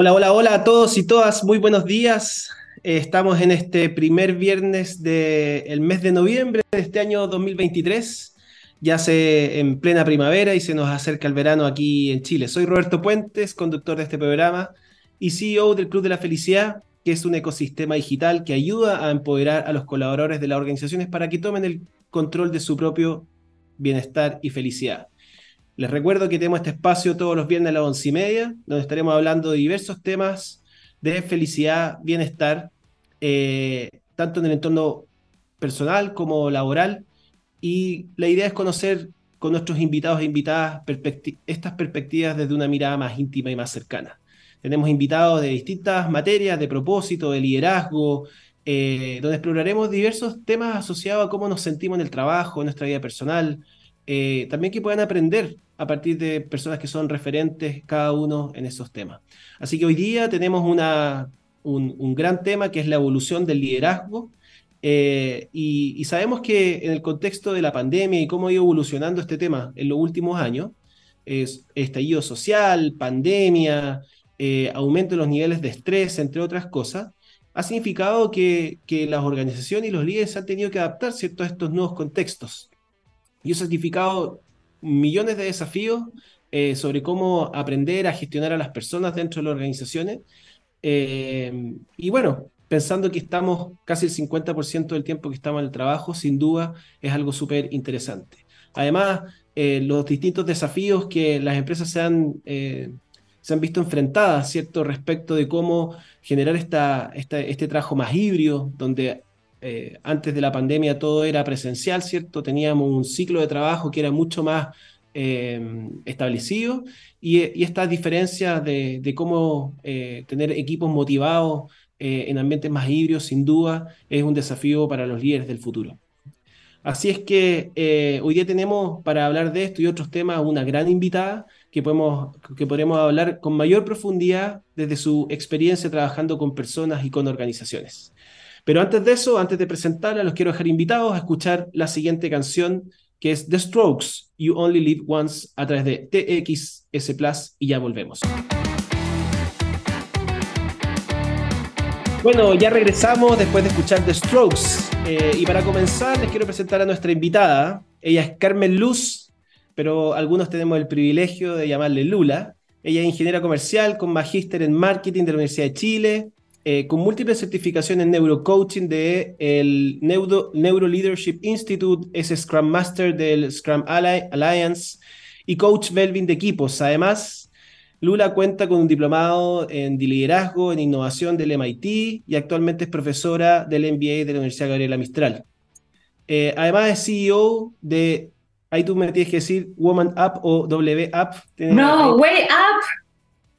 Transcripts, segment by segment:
Hola, hola, hola a todos y todas, muy buenos días. Eh, estamos en este primer viernes del mes de noviembre de este año 2023, ya se en plena primavera y se nos acerca el verano aquí en Chile. Soy Roberto Puentes, conductor de este programa y CEO del Club de la Felicidad, que es un ecosistema digital que ayuda a empoderar a los colaboradores de las organizaciones para que tomen el control de su propio bienestar y felicidad. Les recuerdo que tenemos este espacio todos los viernes a las once y media, donde estaremos hablando de diversos temas de felicidad, bienestar, eh, tanto en el entorno personal como laboral. Y la idea es conocer con nuestros invitados e invitadas estas perspectivas desde una mirada más íntima y más cercana. Tenemos invitados de distintas materias, de propósito, de liderazgo, eh, donde exploraremos diversos temas asociados a cómo nos sentimos en el trabajo, en nuestra vida personal, eh, también que puedan aprender a partir de personas que son referentes cada uno en esos temas. Así que hoy día tenemos una, un, gran tema que es la evolución del liderazgo. Eh, y, sabemos que en el contexto de la pandemia y cómo ha ido evolucionando este tema en los últimos años, es estallido social, pandemia, eh, aumento de los niveles de estrés, entre otras cosas, ha significado que, que las organizaciones y los líderes han tenido que adaptar ¿cierto? a estos nuevos contextos. Y eso ha significado millones de desafíos eh, sobre cómo aprender a gestionar a las personas dentro de las organizaciones. Eh, y bueno, pensando que estamos casi el 50% del tiempo que estamos en el trabajo, sin duda es algo súper interesante. Además, eh, los distintos desafíos que las empresas se han, se han visto enfrentadas, ¿cierto?, respecto de cómo generar esta, este trabajo más híbrido, donde eh, antes de la pandemia todo era presencial, ¿cierto? Teníamos un ciclo de trabajo que era mucho más eh, establecido y, estas diferencias de, cómo eh, tener equipos motivados en ambientes más híbridos, sin duda, es un desafío para los líderes del futuro. Así es que hoy día tenemos para hablar de esto y otros temas una gran invitada que, podemos, que podremos hablar con mayor profundidad desde su experiencia trabajando con personas y con organizaciones. Pero antes de eso, antes de presentarla, los quiero dejar invitados a escuchar la siguiente canción que es The Strokes, You Only Live Once, a través de TXS Plus, y ya volvemos. Bueno, ya regresamos después de escuchar The Strokes. Eh, y para comenzar, les quiero presentar a nuestra invitada. Ella es Carmen Luz, pero algunos tenemos el privilegio de llamarle Lula. Ella es ingeniera comercial con magíster en marketing de la Universidad de Chile, eh, con múltiples certificaciones en neurocoaching del el Neuro, Neuro, Leadership Institute, es Scrum Master del Scrum Alliance y coach Belvin de equipos. Además, Lula cuenta con un diplomado en liderazgo, en innovación del MIT y actualmente es profesora del MBA de la Universidad Gabriela Mistral. Eh, además es CEO de, ahí tú me tienes que decir Woman Up o W Up. No, Way Up.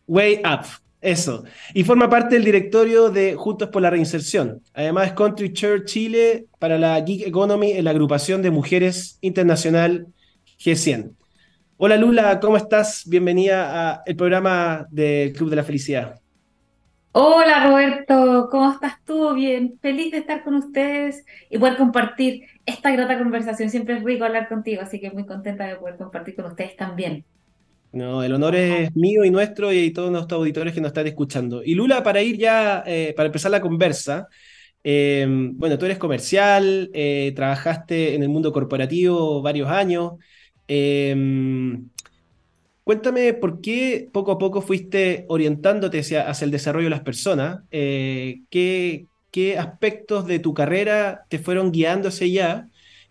Way Up, eso. Y forma parte del directorio de Juntos por la Reinserción. Además Country Chair Chile para la Geek Economy en la agrupación de mujeres internacional G100. Hola Lula, ¿cómo estás? Bienvenida al programa del Club de la Felicidad. Hola Roberto, ¿cómo estás tú? Bien, feliz de estar con ustedes y poder compartir esta grata conversación. Siempre es rico hablar contigo, así que muy contenta de poder compartir con ustedes también. No, el honor es mío y nuestro y todos nuestros auditores que nos están escuchando. Y Lula, para ir ya, eh, para empezar la conversa, eh, bueno, tú eres comercial, eh, trabajaste en el mundo corporativo varios años. cuéntame por qué poco a poco fuiste orientándote hacia, hacia el desarrollo de las personas. ¿qué, ¿Qué aspectos de tu carrera te fueron guiando hacia allá?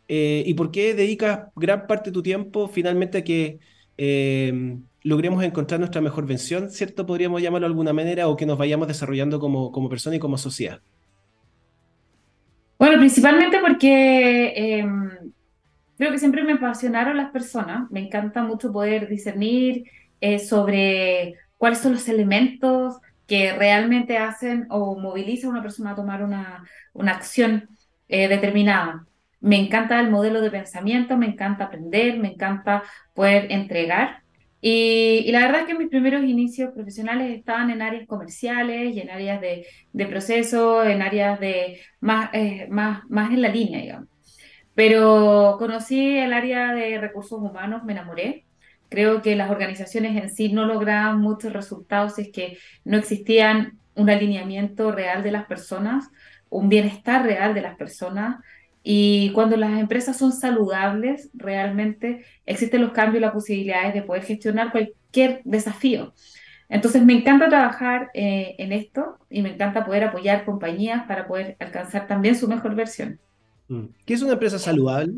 ¿Y por qué dedicas gran parte de tu tiempo finalmente a que eh, encontrar nuestra mejor versión, ¿cierto? Podríamos llamarlo de alguna manera, o que nos vayamos desarrollando como, como persona y como sociedad. Bueno, principalmente porque em, creo que siempre me apasionaron las personas. Me encanta mucho poder discernir eh, sobre cuáles son los elementos que realmente hacen o movilizan a una persona a tomar una, una acción eh, determinada. Me encanta el modelo de pensamiento, me encanta aprender, me encanta poder entregar. Y, la verdad es que mis primeros inicios profesionales estaban en áreas comerciales y en áreas de, de proceso, en áreas de más, eh, más, más en la línea, digamos. Pero conocí el área de recursos humanos, me enamoré. Creo que las organizaciones en sí no lograban muchos resultados si es que no existían un alineamiento real de las personas, un bienestar real de las personas. Y cuando las empresas son saludables, realmente existen los cambios y las posibilidades de poder gestionar cualquier desafío. Entonces me encanta trabajar eh, en esto y me encanta poder apoyar compañías para poder alcanzar también su mejor versión. Mm. ¿Qué es una empresa saludable?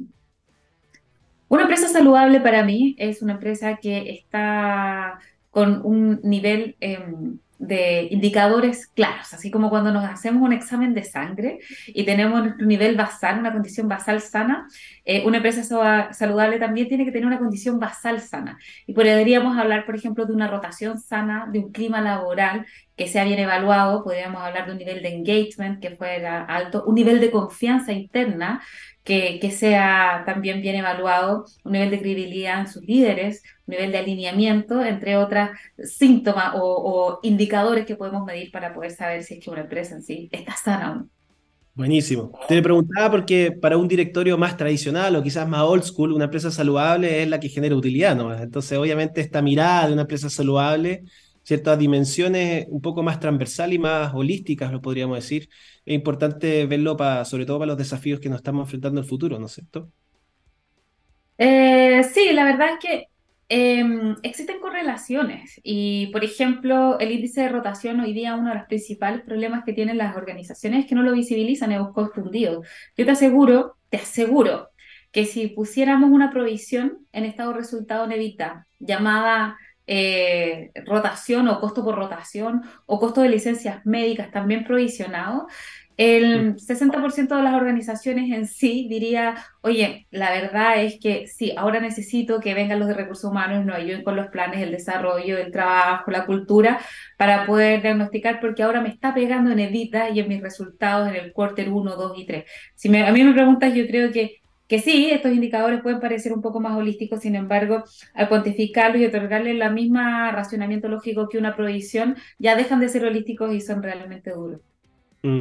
Una empresa saludable para mí es una empresa que está con un nivel em, de indicadores claros, así como cuando nos hacemos un examen de sangre y tenemos nuestro nivel basal, una condición basal sana, eh, una empresa saludable también tiene que tener una condición basal sana. Y podríamos hablar, por ejemplo, de una rotación sana, de un clima laboral que sea bien evaluado, podríamos hablar de un nivel de engagement que fuera alto, un nivel de confianza interna que, que, sea también bien evaluado, un nivel de credibilidad en sus líderes, un nivel de alineamiento, entre otras síntomas o, indicadores que podemos medir para poder saber si es que una empresa en sí está sana o no. Buenísimo. Te preguntaba porque para un directorio más tradicional o quizás más old school, una empresa saludable es la que genera utilidad, ¿no? Entonces, obviamente, esta mirada de una empresa saludable ciertas dimensiones un poco más transversal y más holísticas, lo podríamos decir. Es importante verlo para, sobre todo para los desafíos que nos estamos enfrentando en el futuro, ¿no es cierto? Eh, sí, la verdad es que em, existen correlaciones y, por ejemplo, el índice de rotación hoy día uno de los principales problemas que tienen las organizaciones es que no lo visibilizan, es confundido. Yo te aseguro, te aseguro que si pusiéramos una provisión en estado resultado nevita llamada eh, rotación o costo por rotación o costo de licencias médicas también provisionado, el 60% de las organizaciones en sí diría, oye, la verdad es que sí, ahora necesito que vengan los de recursos humanos, no ayuden con los planes, el desarrollo, el trabajo, la cultura, para poder diagnosticar, porque ahora me está pegando en Edita y en mis resultados en el quarter 1, 2 y 3. Si me, a mí me preguntas, yo creo que que sí, estos indicadores pueden parecer un poco más holísticos, sin embargo, al cuantificarlos y otorgarles la misma racionamiento lógico que una provisión, ya dejan de ser holísticos y son realmente duros. Mm.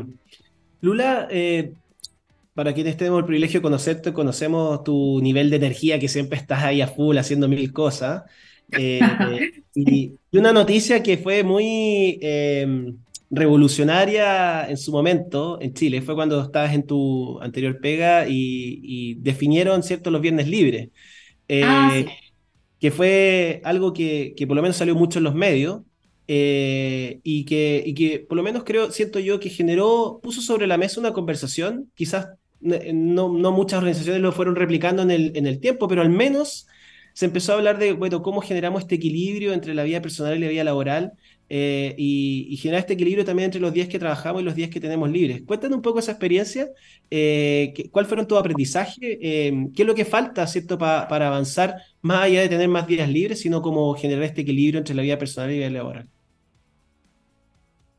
Lula, eh, para quienes tenemos el privilegio de conocerte, conocemos tu nivel de energía, que siempre estás ahí a full haciendo mil cosas. Eh, y, una noticia que fue muy... Eh, revolucionaria en su momento en Chile. Fue cuando estabas en tu anterior pega y, definieron, ¿cierto?, los viernes libres. Eh, ah, que fue algo que, por lo menos salió mucho en los medios. Eh, y, que, que por lo menos creo, siento yo, que generó, puso sobre la mesa una conversación, quizás no, no muchas organizaciones lo fueron replicando en el, en el tiempo, pero al menos se empezó a hablar de, bueno, cómo generamos este equilibrio entre la vida personal y la vida laboral eh, y, generar este equilibrio también entre los días que trabajamos y los días que tenemos libres. Cuéntanos un poco esa experiencia, eh, ¿cuál fueron tus aprendizajes? Eh, ¿Qué es lo que falta, cierto, para avanzar más allá de tener más días libres, sino cómo generar este equilibrio entre la vida personal y la vida laboral?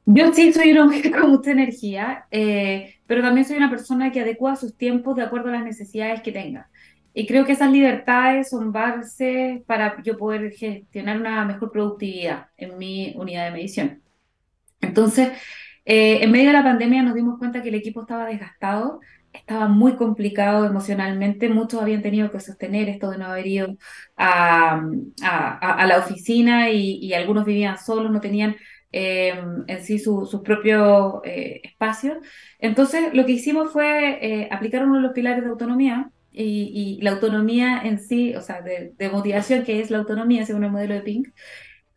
Yo sí soy una mujer con mucha energía, pero también soy una persona que adecua sus tiempos de acuerdo a las necesidades que tenga. Y creo que esas libertades son base para yo poder gestionar una mejor productividad en mi unidad de medición. Entonces, eh, en medio de la pandemia nos dimos cuenta que el equipo estaba desgastado, estaba muy complicado emocionalmente, muchos habían tenido que sostener esto de no haber ido a, a, la oficina y, algunos vivían solos, no tenían eh, en sí sus propios eh, espacios. Entonces, lo que hicimos fue aplicar uno de los pilares de autonomía, y, la autonomía en sí, o sea, de, motivación, que es la autonomía según el modelo de Pink.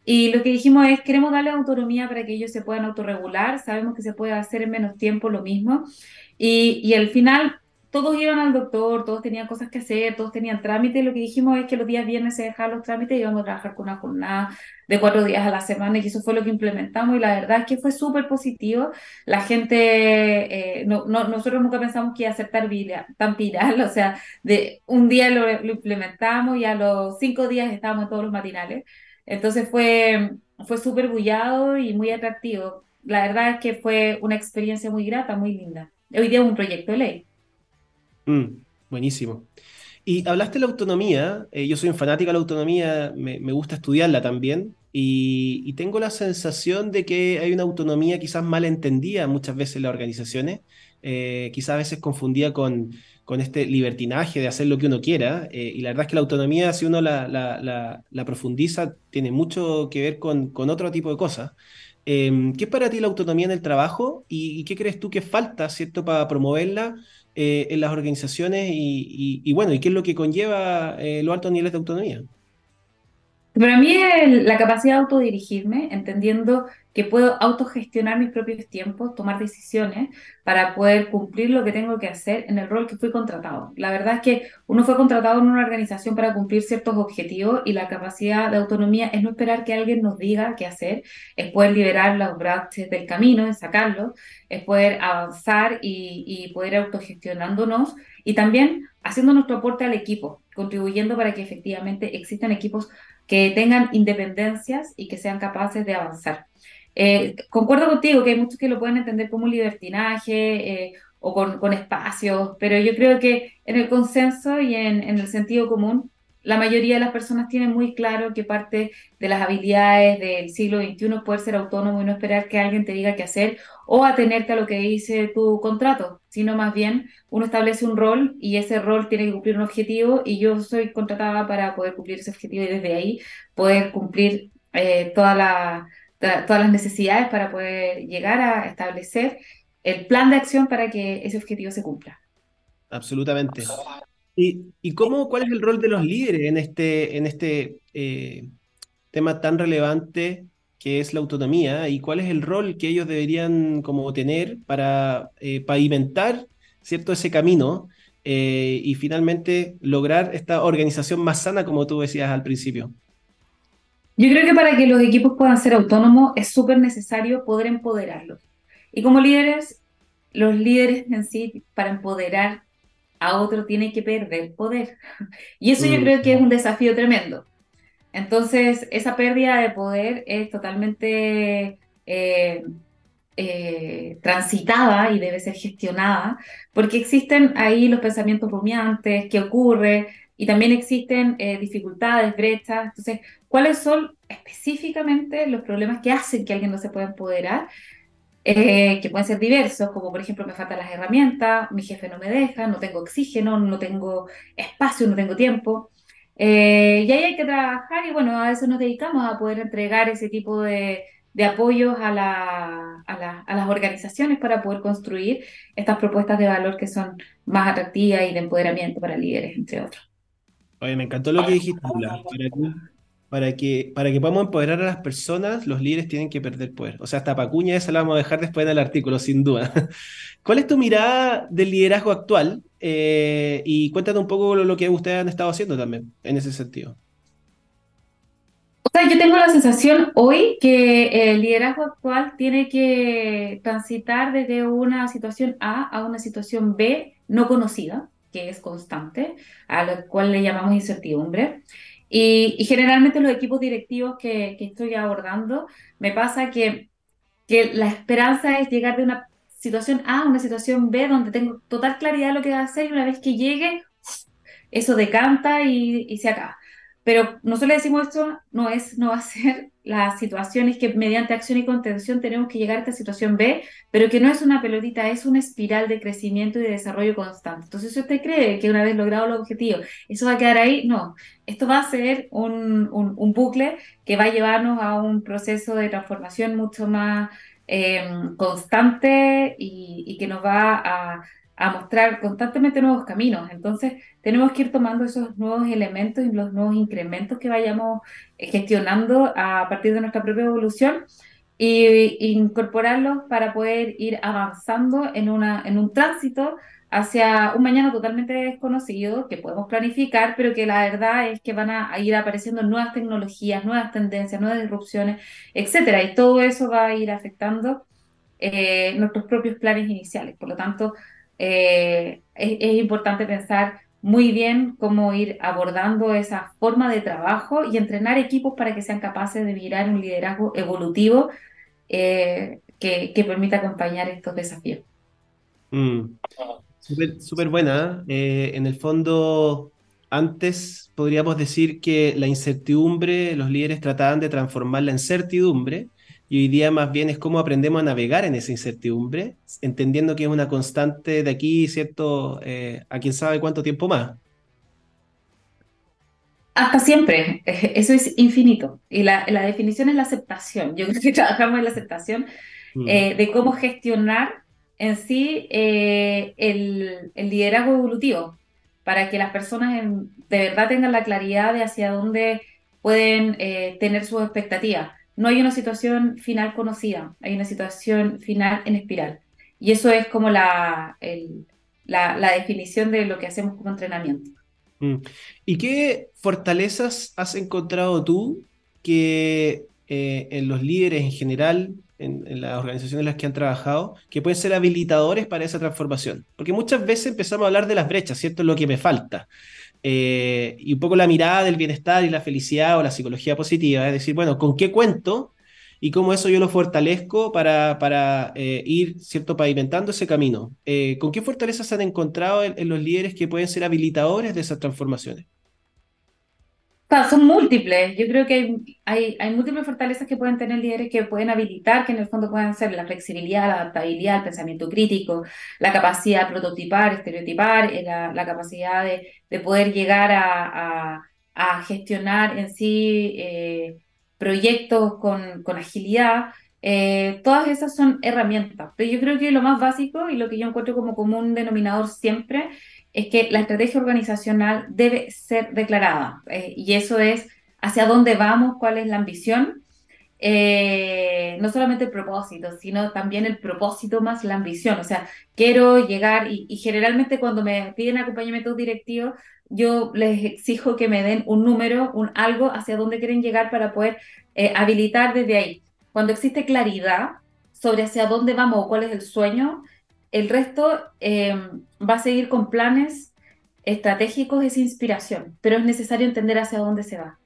Y lo que dijimos es, queremos darle autonomía para que ellos se puedan autorregular, sabemos que se puede hacer en menos tiempo lo mismo. Y, y al final todos iban al doctor, todos tenían cosas que hacer, todos tenían trámites. Lo que dijimos es que los días viernes se dejaban los trámites y íbamos a trabajar con una jornada de cuatro días a la semana y eso fue lo que implementamos y la verdad es que fue súper positivo. La gente, eh, no, no, nosotros nunca pensamos que iba a ser tan viral, tan viral, o sea, de un día lo, implementamos y a los cinco días estábamos en todos los matinales. Entonces fue, fue súper bullado y muy atractivo. La verdad es que fue una experiencia muy grata, muy linda. Hoy día es un proyecto de ley. Mm, buenísimo. Y hablaste de la autonomía, eh, yo soy un fanático de la autonomía, me, gusta estudiarla también, y, tengo la sensación de que hay una autonomía quizás mal entendida muchas veces en las organizaciones, eh, quizás a veces confundida con, con este libertinaje de hacer lo que uno quiera. Eh, y la verdad es que la autonomía, si uno la, la, profundiza, tiene mucho que ver con, con otro tipo de cosas. Em, ¿Qué es para ti la autonomía en el trabajo y, qué crees tú que falta, ¿cierto?, para promoverla eh, en las organizaciones y, y, bueno, ¿y qué es lo que conlleva los altos niveles de autonomía? Para mí la capacidad de autodirigirme, entendiendo que puedo autogestionar mis propios tiempos, tomar decisiones para poder cumplir lo que tengo que hacer en el rol que fui contratado. La verdad es que uno fue contratado en una organización para cumplir ciertos objetivos y la capacidad de autonomía es no esperar que alguien nos diga qué hacer, es poder liberar los brazos del camino, es sacarlos, es poder avanzar y, y poder autogestionándonos y también haciendo nuestro aporte al equipo, contribuyendo para que efectivamente existan equipos que tengan independencias y que sean capaces de avanzar. Eh, concuerdo contigo que hay muchos que lo pueden entender como libertinaje eh, o con, con, espacios, pero yo creo que en el consenso y en, en, el sentido común, la mayoría de las personas tienen muy claro que parte de las habilidades del siglo XXI es poder ser autónomo y no esperar que alguien te diga qué hacer o atenerte a lo que dice tu contrato, sino más bien uno establece un rol y ese rol tiene que cumplir un objetivo y yo soy contratada para poder cumplir ese objetivo y desde ahí poder cumplir eh, todas las necesidades para poder llegar a establecer el plan de acción para que ese objetivo se cumpla. Absolutamente. ¿Y, cómo, cuál es el rol de los líderes en este, en este eh, tema tan relevante que es la autonomía? ¿Y cuál es el rol que ellos deberían como tener para eh, pavimentar ¿cierto? ese camino eh, y finalmente lograr esta organización más sana, como tú decías al principio? Yo creo que para que los equipos puedan ser autónomos es súper necesario poder empoderarlos. Y como líderes, los líderes en sí, para empoderar a otro tiene que perder poder. Y eso yo mm. creo que es un desafío tremendo. Entonces, esa pérdida de poder es totalmente eh, eh, transitada y debe ser gestionada, porque existen ahí los pensamientos rumiantes, qué ocurre, y también existen eh, dificultades, brechas. Entonces, ¿cuáles son específicamente los problemas que hacen que alguien no se pueda empoderar? Eh, que pueden ser diversos, como por ejemplo me faltan las herramientas, mi jefe no me deja, no tengo oxígeno, no tengo espacio, no tengo tiempo. Eh, y ahí hay que trabajar y bueno, a eso nos dedicamos a poder entregar ese tipo de, de apoyos a, la, a, a, las organizaciones para poder construir estas propuestas de valor que son más atractivas y de empoderamiento para líderes, entre otros. Oye, me encantó lo que dijiste, para que, para que podamos empoderar a las personas, los líderes tienen que perder poder. O sea, hasta Pacuña esa la vamos a dejar después en el artículo, sin duda. ¿Cuál es tu mirada del liderazgo actual? Eh, y cuéntanos un poco lo, que ustedes han estado haciendo también en ese sentido. O sea, yo tengo la sensación hoy que el liderazgo actual tiene que transitar desde una situación A a una situación B no conocida, que es constante, a la cual le llamamos incertidumbre. Y, generalmente los equipos directivos que, estoy abordando, me pasa que, la esperanza es llegar de una situación A a una situación B donde tengo total claridad de lo que va a hacer y una vez que llegue, eso decanta y, y se acaba. Pero nosotros le decimos esto, no, es, no va a ser las situaciones que mediante acción y contención tenemos que llegar a esta situación B, pero que no es una pelotita, es una espiral de crecimiento y de desarrollo constante. Entonces, si usted cree que una vez logrado el objetivo, eso va a quedar ahí, no. Esto va a ser un, un, bucle que va a llevarnos a un proceso de transformación mucho más eh, constante y, y que nos va a a mostrar constantemente nuevos caminos. Entonces, tenemos que ir tomando esos nuevos elementos y los nuevos incrementos que vayamos eh, gestionando a partir de nuestra propia evolución e incorporarlos para poder ir avanzando en, una, en un tránsito hacia un mañana totalmente desconocido que podemos planificar, pero que la verdad es que van a ir apareciendo nuevas tecnologías, nuevas tendencias, nuevas disrupciones, etcétera, y todo eso va a ir afectando eh, nuestros propios planes iniciales. Por lo tanto, eh, es, importante pensar muy bien cómo ir abordando esa forma de trabajo y entrenar equipos para que sean capaces de mirar un liderazgo evolutivo eh, que, permita acompañar estos desafíos. Mm. Súper buena. ¿eh? en el fondo, antes podríamos decir que la incertidumbre, los líderes trataban de transformarla en certidumbre y hoy día más bien es cómo aprendemos a navegar en esa incertidumbre, entendiendo que es una constante de aquí, ¿cierto? Eh, a quién sabe cuánto tiempo más. Hasta siempre, eso es infinito. Y la, definición es la aceptación. Yo creo que trabajamos en la aceptación mm. eh, de cómo gestionar en sí eh, el, liderazgo evolutivo, para que las personas de verdad tengan la claridad de hacia dónde pueden eh, tener sus expectativas. No hay una situación final conocida, hay una situación final en espiral. Y eso es como la, la definición de lo que hacemos como entrenamiento. Mm. ¿Y qué fortalezas has encontrado tú que eh, en los líderes en general, en, las organizaciones en las que han trabajado, que pueden ser habilitadores para esa transformación? Porque muchas veces empezamos a hablar de las brechas, ¿cierto? Lo que me falta. Eh, y un poco la mirada del bienestar y la felicidad o la psicología positiva, es decir, bueno, ¿con qué cuento y cómo eso yo lo fortalezco para, para eh, ir, ¿cierto?, pavimentando ese camino. Eh, ¿Con qué fortalezas han encontrado en, los líderes que pueden ser habilitadores de esas transformaciones? Son múltiples. Yo creo que hay, hay, múltiples fortalezas que pueden tener líderes que pueden habilitar, que en el fondo pueden ser la flexibilidad, la adaptabilidad, el pensamiento crítico, la capacidad de prototipar, estereotipar, eh, la, capacidad de, de, poder llegar a, a, gestionar en sí proyectos con, con agilidad, eh, todas esas son herramientas. Pero yo creo que lo más básico y lo que yo encuentro como común denominador siempre es que la estrategia organizacional debe ser declarada. Eh, y eso es hacia dónde vamos, cuál es la ambición. Eh, no solamente el propósito, sino también el propósito más la ambición. O sea, quiero llegar y, generalmente cuando me piden acompañamiento directivo, yo les exijo que me den un número, un algo hacia dónde quieren llegar para poder eh, habilitar desde ahí. Cuando existe claridad sobre hacia dónde vamos o cuál es el sueño, el resto em, va a seguir con planes estratégicos, es inspiración, pero es necesario entender hacia dónde se va.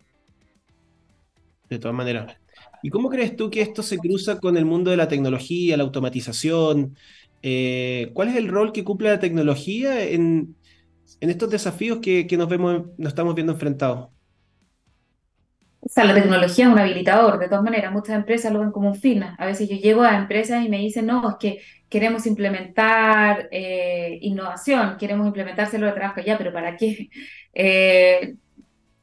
De todas maneras. ¿Y cómo crees tú que esto se cruza con el mundo de la tecnología, la automatización? Eh, ¿Cuál es el rol que cumple la tecnología en, en estos desafíos que, nos, vemos, nos estamos viendo enfrentados? O sea, la tecnología es un habilitador, de todas maneras, muchas empresas lo ven como un fin. A veces yo llego a empresas y me dicen, no, es que queremos implementar eh, innovación, queremos implementar células de trabajo, ya, pero ¿para qué? Eh,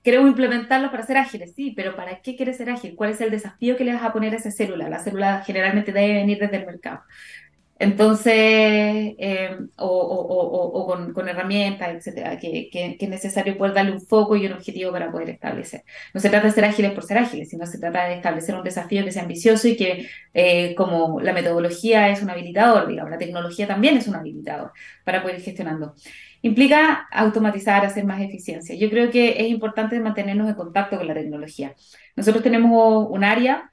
queremos implementarlo para ser ágiles, sí, pero ¿para qué quieres ser ágil? ¿Cuál es el desafío que le vas a poner a esa célula? La célula generalmente debe venir desde el mercado. Entonces, eh, o, con, herramientas, etcétera, que, es necesario poder darle un foco y un objetivo para poder establecer. No se trata de ser ágiles por ser ágiles, sino se trata de establecer un desafío que sea ambicioso y que, eh, como la metodología es un habilitador, digamos, la tecnología también es un habilitador para poder ir gestionando. Implica automatizar, hacer más eficiencia. Yo creo que es importante mantenernos en contacto con la tecnología. Nosotros tenemos un área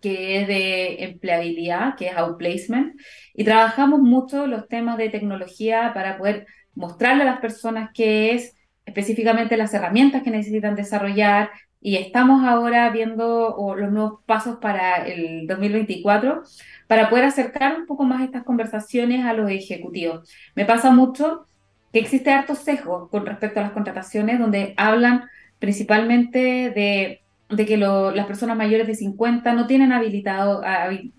que es de empleabilidad, que es outplacement, y trabajamos mucho los temas de tecnología para poder mostrarle a las personas qué es específicamente las herramientas que necesitan desarrollar y estamos ahora viendo los nuevos pasos para el 2024 para poder acercar un poco más estas conversaciones a los ejecutivos. Me pasa mucho que existe harto sesgo con respecto a las contrataciones donde hablan principalmente de de que las personas mayores de 50 no tienen habilitado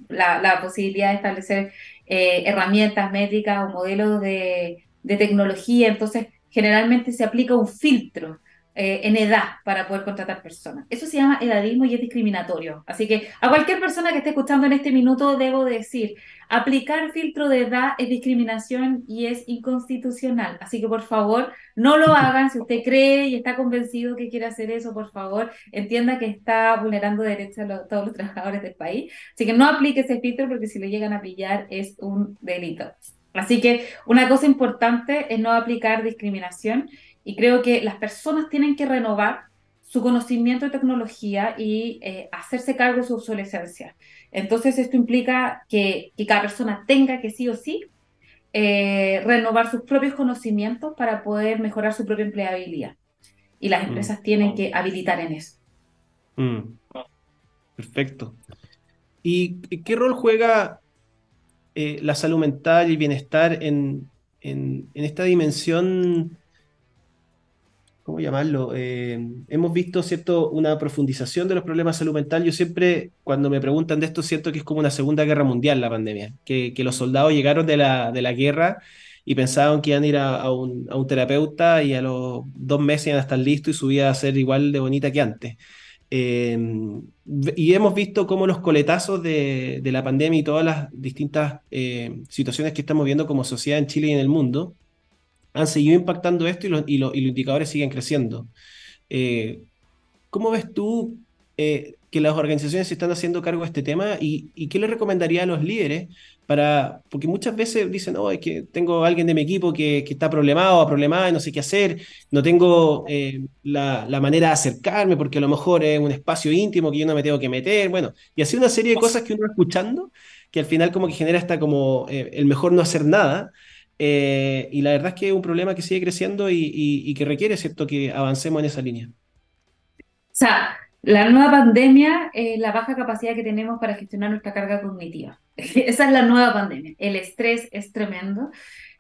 la, posibilidad de establecer eh, herramientas métricas o modelos de, de, tecnología, entonces generalmente se aplica un filtro eh, en edad para poder contratar personas. Eso se llama edadismo y es discriminatorio. Así que a cualquier persona que esté escuchando en este minuto debo decir, aplicar filtro de edad es discriminación y es inconstitucional. Así que por favor, no lo hagan. Si usted cree y está convencido que quiere hacer eso, por favor, entienda que está vulnerando derechos a todos los trabajadores del país. Así que no aplique ese filtro porque si lo llegan a pillar es un delito. Así que una cosa importante es no aplicar discriminación y creo que las personas tienen que renovar su conocimiento de tecnología y eh, hacerse cargo de su obsolescencia. Entonces, esto implica que, cada persona tenga que sí o sí eh, renovar sus propios conocimientos para poder mejorar su propia empleabilidad. Y las mm. empresas tienen que habilitar en eso. Mm. Perfecto. ¿Y qué rol juega eh, la salud mental y el bienestar en, en esta dimensión ¿cómo llamarlo? Eh, hemos visto, ¿cierto?, una profundización de los problemas de salud mental. Yo siempre, cuando me preguntan de esto, siento que es como una segunda guerra mundial la pandemia, que, que los soldados llegaron de la, de la guerra y pensaban que iban a ir a, un, a, un, terapeuta y a los dos meses iban a estar listos y su vida a ser igual de bonita que antes. Eh, y hemos visto cómo los coletazos de, de, la pandemia y todas las distintas eh, situaciones que estamos viendo como sociedad en Chile y en el mundo han seguido impactando esto y, lo, y, lo, y los indicadores siguen creciendo. Eh, ¿Cómo ves tú eh, que las organizaciones se están haciendo cargo de este tema y, y, qué le recomendaría a los líderes para, porque muchas veces dicen, no, es que tengo a alguien de mi equipo que, que está problemado o problemada y no sé qué hacer, no tengo eh, la, la, manera de acercarme porque a lo mejor es un espacio íntimo que yo no me tengo que meter, bueno, y así una serie de cosas que uno va escuchando que al final como que genera hasta como eh, el mejor no hacer nada. Eh, y la verdad es que es un problema que sigue creciendo y, y, y que requiere, ¿cierto?, que avancemos en esa línea. O sea, la nueva pandemia es la baja capacidad que tenemos para gestionar nuestra carga cognitiva. Esa es la nueva pandemia. El estrés es tremendo.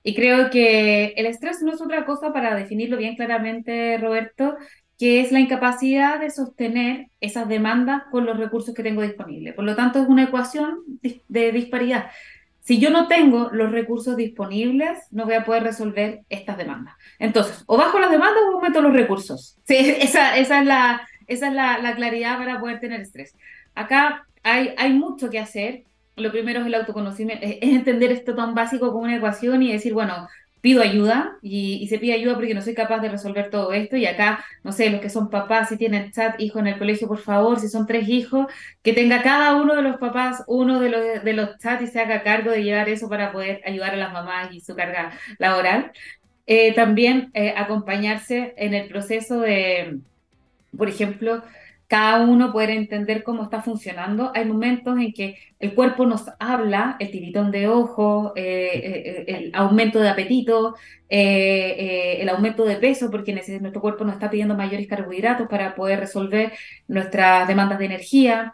Y creo que el estrés no es otra cosa, para definirlo bien claramente, Roberto, que es la incapacidad de sostener esas demandas con los recursos que tengo disponibles. Por lo tanto, es una ecuación de disparidad. Si yo no tengo los recursos disponibles, no voy a poder resolver estas demandas. Entonces, o bajo las demandas o aumento los recursos. Esa, es la, claridad para poder tener estrés. Acá hay, hay mucho que hacer. Lo primero es el autoconocimiento, es, entender esto tan básico como una ecuación y decir, bueno, pido ayuda y, se pide ayuda porque no soy capaz de resolver todo esto. Y acá, no sé, los que son papás, si tienen chat, hijo en el colegio, por favor, si son tres hijos, que tenga cada uno de los papás uno de los, de los chats y se haga cargo de llevar eso para poder ayudar a las mamás y su carga laboral. Eh, también eh, acompañarse en el proceso de por ejemplo, cada uno puede entender cómo está funcionando. Hay momentos en que el cuerpo nos habla, el tiritón de ojo, eh, eh, el aumento de apetito, eh, el aumento de peso, porque nuestro cuerpo nos está pidiendo mayores carbohidratos para poder resolver nuestras demandas de energía.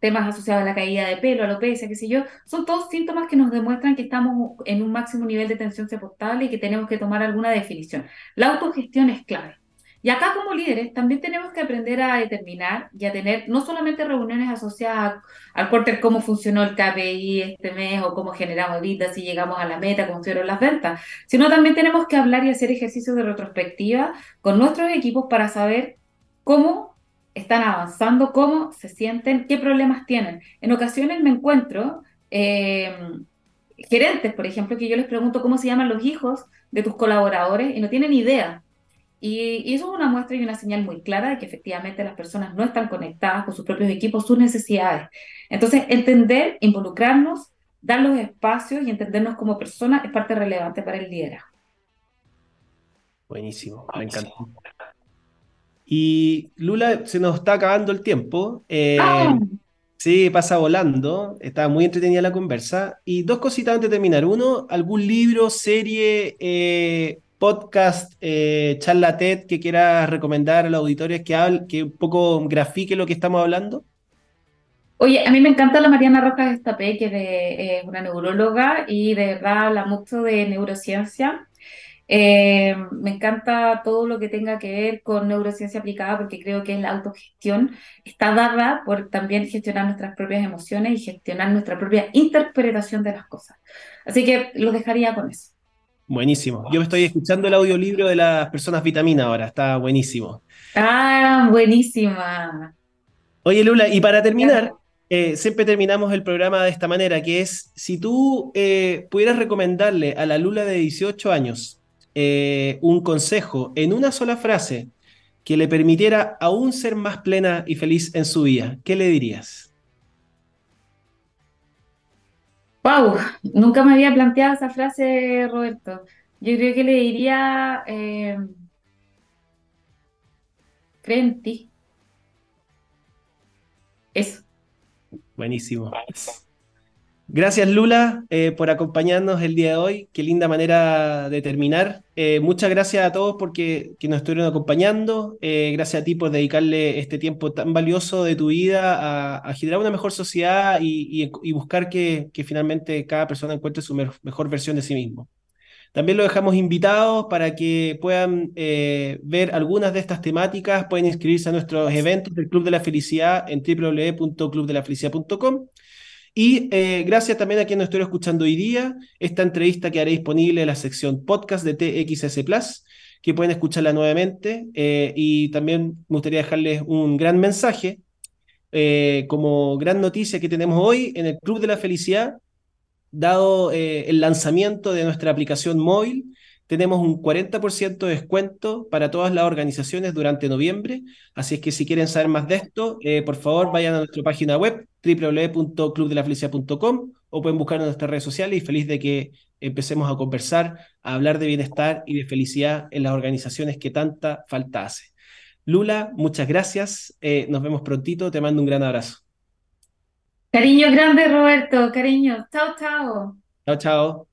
Temas asociados a la caída de pelo, alopecia, qué sé yo, son todos síntomas que nos demuestran que estamos en un máximo nivel de tensión soportable y que tenemos que tomar alguna definición. La autogestión es clave. Y acá como líderes también tenemos que aprender a determinar y a tener no solamente reuniones asociadas al quarter, cómo funcionó el KPI este mes o cómo generamos ventas, si llegamos a la meta, cómo fueron las ventas, sino también tenemos que hablar y hacer ejercicios de retrospectiva con nuestros equipos para saber cómo están avanzando, cómo se sienten, qué problemas tienen. En ocasiones me encuentro eh, gerentes, por ejemplo, que yo les pregunto cómo se llaman los hijos de tus colaboradores y no tienen idea y, y, eso es una muestra y una señal muy clara de que efectivamente las personas no están conectadas con sus propios equipos, sus necesidades. Entonces, entender, involucrarnos, dar los espacios y entendernos como personas es parte relevante para el liderazgo. Buenísimo, me encantó. Y Lula, se nos está acabando el tiempo. Eh, ¡Ah! Sí, pasa volando. Está muy entretenida la conversa. Y dos cositas antes de terminar. Uno, algún libro, serie, eh, podcast, eh, charla TED que quieras recomendar a los auditores que, hable, que un poco grafique lo que estamos hablando? Oye, a mí me encanta la Mariana Rojas Estapé, que es eh, una neuróloga y de verdad habla mucho de neurociencia. Eh, me encanta todo lo que tenga que ver con neurociencia aplicada porque creo que la autogestión está dada por también gestionar nuestras propias emociones y gestionar nuestra propia interpretación de las cosas. Así que los dejaría con eso. Buenísimo. Yo estoy escuchando el audiolibro de las personas vitamina ahora, está buenísimo. Ah, buenísima. Oye, Lula, y para terminar, eh, siempre terminamos el programa de esta manera, que es, si tú eh, pudieras recomendarle a la Lula de 18 años eh, un consejo en una sola frase que le permitiera aún ser más plena y feliz en su vida, ¿qué le dirías? Wow, nunca me había planteado esa frase, Roberto. Yo creo que le diría, eh, cree en ti. Eso. Buenísimo. Gracias Lula eh, por acompañarnos el día de hoy. Qué linda manera de terminar. Eh, muchas gracias a todos porque que nos estuvieron acompañando. Eh, gracias a ti por dedicarle este tiempo tan valioso de tu vida a, a generar una mejor sociedad y, y, y buscar que, que, finalmente cada persona encuentre su me mejor versión de sí mismo. También lo dejamos invitados para que puedan eh, ver algunas de estas temáticas, pueden inscribirse a nuestros eventos del Club de la Felicidad en www.clubdelafelicidad.com. Y eh, gracias también a quien nos estoy escuchando hoy día, esta entrevista quedará disponible en la sección podcast de TXS Plus, que pueden escucharla nuevamente. Eh, y también me gustaría dejarles un gran mensaje, como gran noticia que tenemos hoy en el Club de la Felicidad dado eh, el lanzamiento de nuestra aplicación móvil, tenemos un 40% de descuento para todas las organizaciones durante noviembre. Así es que si quieren saber más de esto, eh, por favor vayan a nuestra página web www.clubdelafelicidad.com o pueden buscar en nuestras redes sociales y feliz de que empecemos a conversar, a hablar de bienestar y de felicidad en las organizaciones que tanta falta hace. Lula, muchas gracias. Eh, nos vemos prontito. Te mando un gran abrazo. Cariño grande, Roberto. Cariño. Chao, chao. Chao, chao.